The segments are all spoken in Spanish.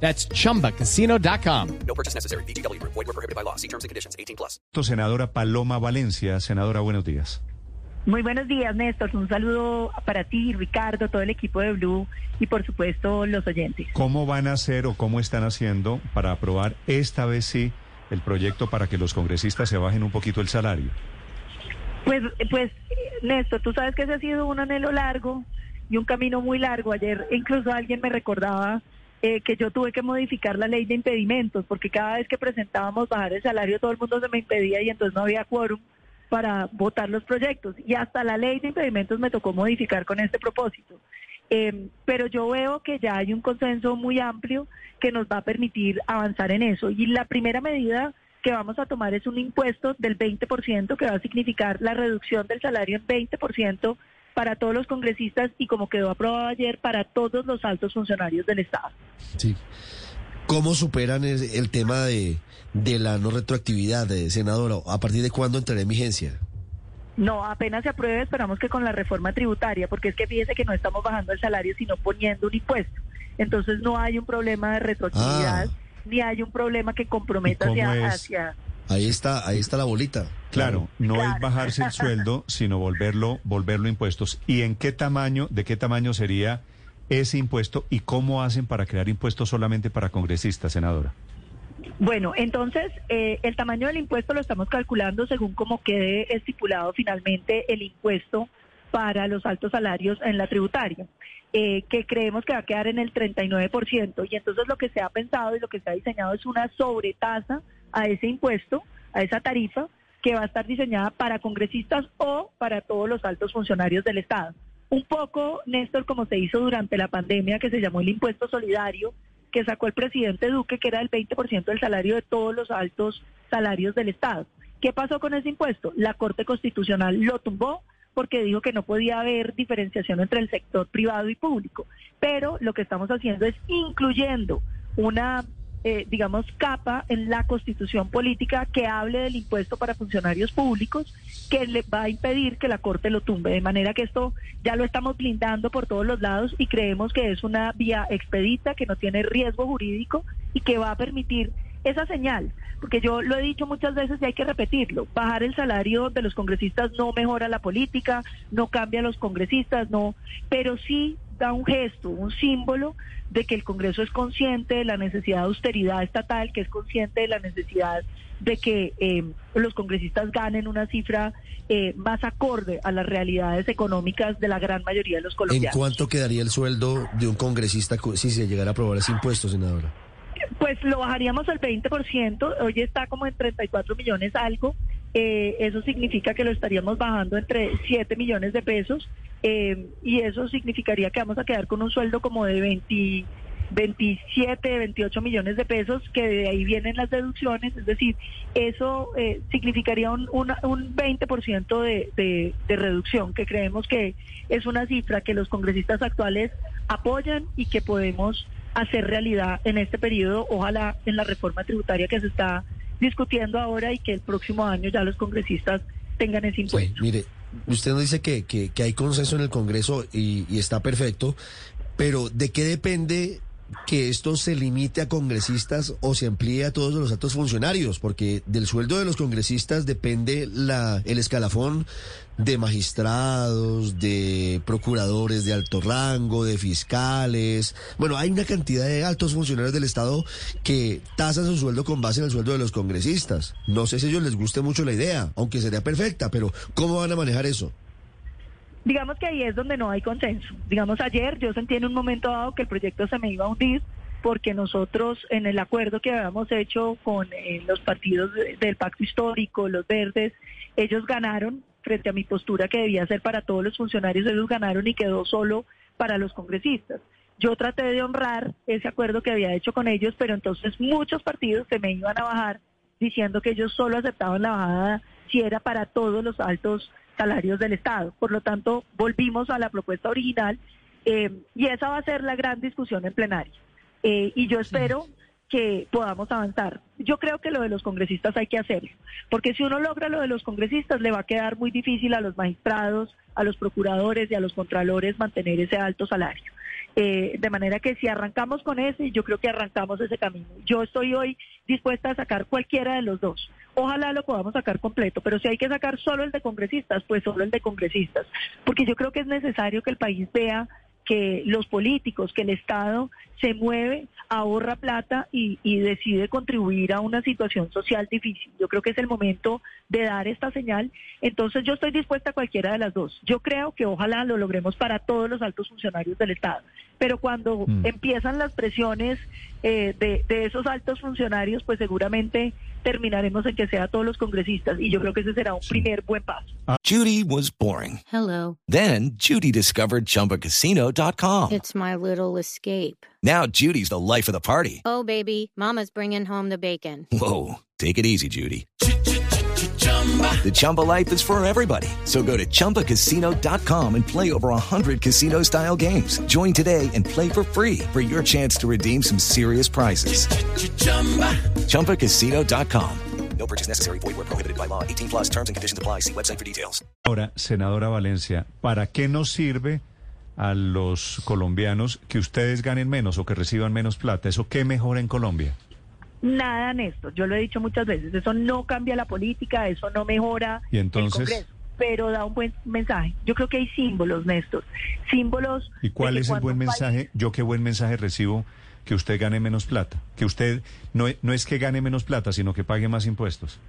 That's chumbacasino.com. No purchase necessary. BGW. Void were prohibited by law. See terms and conditions. 18 plus. Senadora Paloma Valencia. Senadora, buenos días. Muy buenos días, Néstor. Un saludo para ti, Ricardo, todo el equipo de Blue y por supuesto los oyentes. ¿Cómo van a hacer o cómo están haciendo para aprobar esta vez sí el proyecto para que los congresistas se bajen un poquito el salario? Pues, pues, Néstor, tú sabes que ese ha sido un anhelo largo y un camino muy largo. Ayer incluso alguien me recordaba eh, que yo tuve que modificar la ley de impedimentos, porque cada vez que presentábamos bajar el salario todo el mundo se me impedía y entonces no había quórum para votar los proyectos. Y hasta la ley de impedimentos me tocó modificar con este propósito. Eh, pero yo veo que ya hay un consenso muy amplio que nos va a permitir avanzar en eso. Y la primera medida que vamos a tomar es un impuesto del 20% que va a significar la reducción del salario en 20% para todos los congresistas y como quedó aprobado ayer para todos los altos funcionarios del Estado. Sí. ¿Cómo superan el, el tema de, de la no retroactividad, de senadora? ¿A partir de cuándo entrará en vigencia? No, apenas se apruebe, esperamos que con la reforma tributaria, porque es que fíjese que no estamos bajando el salario, sino poniendo un impuesto. Entonces no hay un problema de retroactividad, Ah. ni hay un problema que comprometa ¿Y cómo hacia, es? hacia... Ahí está, ahí está la bolita. Claro, no es bajarse el sueldo, sino volverlo, volverlo impuestos. ¿Y en qué tamaño, de qué tamaño sería ese impuesto y cómo hacen para crear impuestos solamente para congresistas, senadora? Bueno, entonces eh, el tamaño del impuesto lo estamos calculando según como quede estipulado finalmente el impuesto para los altos salarios en la tributaria, eh, que creemos que va a quedar en el 39%. Y entonces lo que se ha pensado y lo que se ha diseñado es una sobretasa a ese impuesto, a esa tarifa, que va a estar diseñada para congresistas o para todos los altos funcionarios del Estado. Un poco, Néstor, como se hizo durante la pandemia, que se llamó el impuesto solidario, que sacó el presidente Duque, que era el 20% del salario de todos los altos salarios del Estado. ¿Qué pasó con ese impuesto? La Corte Constitucional lo tumbó porque dijo que no podía haber diferenciación entre el sector privado y público. Pero lo que estamos haciendo es incluyendo una, eh, digamos, capa en la constitución política que hable del impuesto para funcionarios públicos que le va a impedir que la Corte lo tumbe. De manera que esto ya lo estamos blindando por todos los lados y creemos que es una vía expedita, que no tiene riesgo jurídico y que va a permitir esa señal, porque yo lo he dicho muchas veces y hay que repetirlo, bajar el salario de los congresistas no mejora la política, no cambia a los congresistas, no, pero sí da un gesto, un símbolo de que el Congreso es consciente de la necesidad de austeridad estatal, que es consciente de la necesidad de que eh, los congresistas ganen una cifra eh, más acorde a las realidades económicas de la gran mayoría de los ¿En colombianos. cuánto quedaría el sueldo de un congresista co- si se llegara a aprobar ese impuesto, senadora? Pues lo bajaríamos al 20%, hoy está como en 34 millones algo, eh, eso significa que lo estaríamos bajando entre 7 millones de pesos eh, y eso significaría que vamos a quedar con un sueldo como de 20, 27, 28 millones de pesos, que de ahí vienen las deducciones, es decir, eso eh, significaría un, una- un 20% de, de, de reducción, que creemos que es una cifra que los congresistas actuales apoyan y que podemos hacer realidad en este periodo, ojalá en la reforma tributaria que se está discutiendo ahora y que el próximo año ya los congresistas tengan ese Sí, impuesto. mire, usted nos dice que, que, que hay consenso en el Congreso y, y está perfecto, pero ¿de qué depende que esto se limite a congresistas o se amplíe a todos los altos funcionarios? Porque del sueldo de los congresistas depende la, el escalafón de magistrados, de procuradores de alto rango, de fiscales. Bueno, hay una cantidad de altos funcionarios del Estado que tasan su sueldo con base en el sueldo de los congresistas. No sé si a ellos les guste mucho la idea, aunque sería perfecta, pero ¿cómo van a manejar eso? Digamos que ahí es donde no hay consenso. Digamos, ayer yo sentí en un momento dado que el proyecto se me iba a hundir porque nosotros en el acuerdo que habíamos hecho con eh, los partidos de- del pacto histórico, los verdes, ellos ganaron frente a mi postura que debía ser para todos los funcionarios, ellos ganaron y quedó solo para los congresistas. Yo traté de honrar ese acuerdo que había hecho con ellos, pero entonces muchos partidos se me iban a bajar diciendo que ellos solo aceptaban la bajada si era para todos los altos salarios del Estado. Por lo tanto, volvimos a la propuesta original eh, y esa va a ser la gran discusión en plenaria. Eh, y yo espero que podamos avanzar. Yo creo que lo de los congresistas hay que hacerlo, porque si uno logra lo de los congresistas, le va a quedar muy difícil a los magistrados, a los procuradores y a los contralores mantener ese alto salario. Eh, de manera que si arrancamos con ese, yo creo que arrancamos ese camino. Yo estoy hoy dispuesta a sacar cualquiera de los dos. Ojalá lo podamos sacar completo, pero si hay que sacar solo el de congresistas, pues solo el de congresistas, porque yo creo que es necesario que el país vea que los políticos, que el Estado se mueve, ahorra plata y, y, decide contribuir a una situación social difícil. Yo creo que es el momento de dar esta señal. Entonces yo estoy dispuesta a cualquiera de las dos. Yo creo que ojalá lo logremos para todos los altos funcionarios del Estado. Pero cuando mm. empiezan las presiones eh, de, de esos altos funcionarios, pues seguramente terminaremos en que sea todos los congresistas y yo creo que ese será un primer buen paso. Judy was boring. Hello. Then Judy discovered chumbacasino.com. It's my little escape. Now Judy's the life of the party. Oh baby, mama's bringing home the bacon. Whoa, take it easy Judy. The Chumba life is for everybody. So go to ChumbaCasino.com and play over 100 casino style games. Join today and play for free for your chance to redeem some serious prizes. ChumbaCasino.com. No purchase necessary. Void where prohibited by law. 18 plus terms and conditions apply. See website for details. Ahora, senadora Valencia, ¿para qué nos sirve a los colombianos que ustedes ganen menos o que reciban menos plata? ¿Eso qué mejora en Colombia? Nada, Néstor. Yo lo he dicho muchas veces. Eso no cambia la política, eso no mejora ¿Y entonces? el Congreso, pero da un buen mensaje. Yo creo que hay símbolos, Néstor. Símbolos. ¿Y cuál es el buen país- mensaje? ¿Yo qué buen mensaje recibo que usted gane menos plata? Que usted no, no es que gane menos plata, sino que pague más impuestos.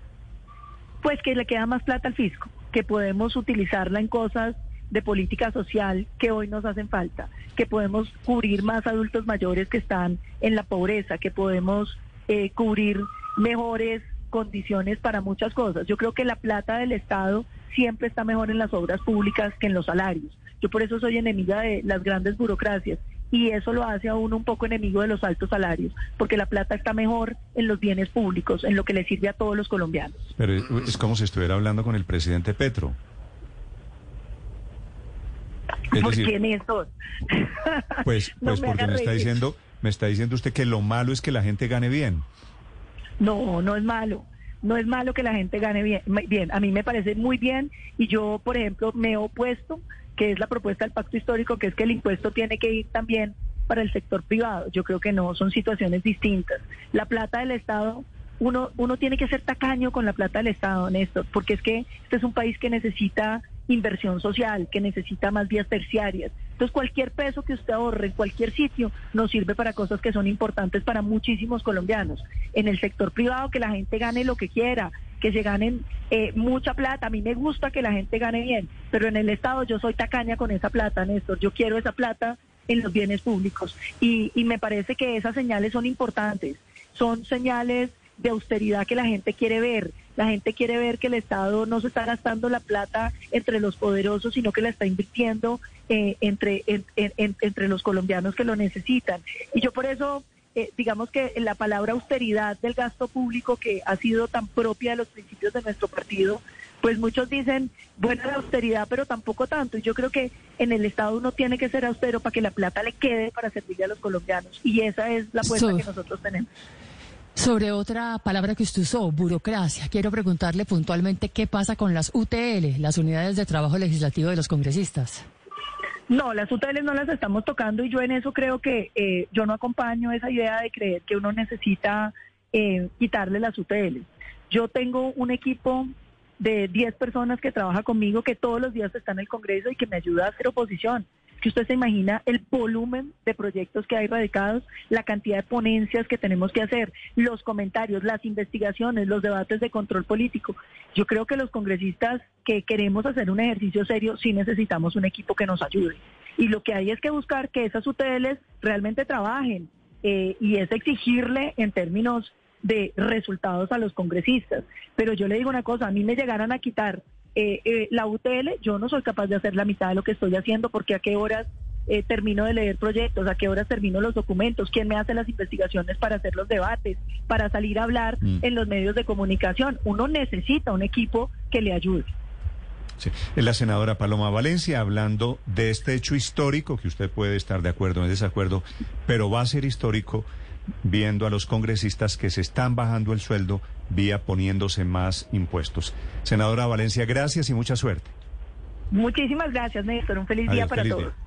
Pues que le queda más plata al fisco, que podemos utilizarla en cosas de política social que hoy nos hacen falta, que podemos cubrir más adultos mayores que están en la pobreza, que podemos eh, cubrir mejores condiciones para muchas cosas. Yo creo que la plata del Estado siempre está mejor en las obras públicas que en los salarios. Yo por eso soy enemiga de las grandes burocracias y eso lo hace a uno un poco enemigo de los altos salarios, porque la plata está mejor en los bienes públicos, en lo que le sirve a todos los colombianos. Pero es, como si estuviera hablando con el presidente Petro. Es ¿Por decir, qué, Néstor? Pues, pues porque me está diciendo, me está diciendo usted que lo malo es que la gente gane bien. No, no es malo. No es malo que la gente gane bien. bien. A mí me parece muy bien y yo, por ejemplo, me he opuesto, que es la propuesta del pacto histórico, que es que el impuesto tiene que ir también para el sector privado. Yo creo que no, son situaciones distintas. La plata del Estado, uno, uno tiene que ser tacaño con la plata del Estado, Néstor, porque es que este es un país que necesita inversión social, que necesita más vías terciarias. Entonces, cualquier peso que usted ahorre en cualquier sitio nos sirve para cosas que son importantes para muchísimos colombianos. En el sector privado, que la gente gane lo que quiera, que se ganen eh, mucha plata. A mí me gusta que la gente gane bien, pero en el Estado yo soy tacaña con esa plata, Néstor. Yo quiero esa plata en los bienes públicos. Y, y me parece que esas señales son importantes. Son señales de austeridad que la gente quiere ver. La gente quiere ver que el Estado no se está gastando la plata entre los poderosos, sino que la está invirtiendo eh, entre, en- en- en- entre los colombianos que lo necesitan. Y yo por eso, eh, digamos que la palabra austeridad del gasto público, que ha sido tan propia de los principios de nuestro partido, pues muchos dicen, buena la austeridad, pero tampoco tanto. Y yo creo que en el Estado uno tiene que ser austero para que la plata le quede para servirle a los colombianos. Y esa es la apuesta So- que nosotros tenemos. Sobre otra palabra que usted usó, burocracia, quiero preguntarle puntualmente qué pasa con las UTL, las unidades de trabajo legislativo de los congresistas. No, las UTL no las estamos tocando y yo en eso creo que eh, yo no acompaño esa idea de creer que uno necesita eh, quitarle las UTL. Yo tengo un equipo de 10 personas que trabaja conmigo que todos los días está en el Congreso y que me ayuda a hacer oposición. Que usted se imagina el volumen de proyectos que hay radicados, la cantidad de ponencias que tenemos que hacer, los comentarios, las investigaciones, los debates de control político. Yo creo que los congresistas que queremos hacer un ejercicio serio sí necesitamos un equipo que nos ayude. Y lo que hay es que buscar que esas UTLs realmente trabajen eh, y es exigirle en términos de resultados a los congresistas. Pero yo le digo una cosa, a mí me llegaran a quitar eh, eh, la UTL, yo no soy capaz de hacer la mitad de lo que estoy haciendo porque a qué horas eh, termino de leer proyectos, a qué horas termino los documentos, quién me hace las investigaciones para hacer los debates, para salir a hablar Mm. en los medios de comunicación. Uno necesita un equipo que le ayude. Sí. La senadora Paloma Valencia hablando de este hecho histórico, que usted puede estar de acuerdo o en desacuerdo, pero va a ser histórico viendo a los congresistas que se están bajando el sueldo vía poniéndose más impuestos. Senadora Valencia, gracias y mucha suerte. Muchísimas gracias, Néstor. Un feliz día para feliz todos. día.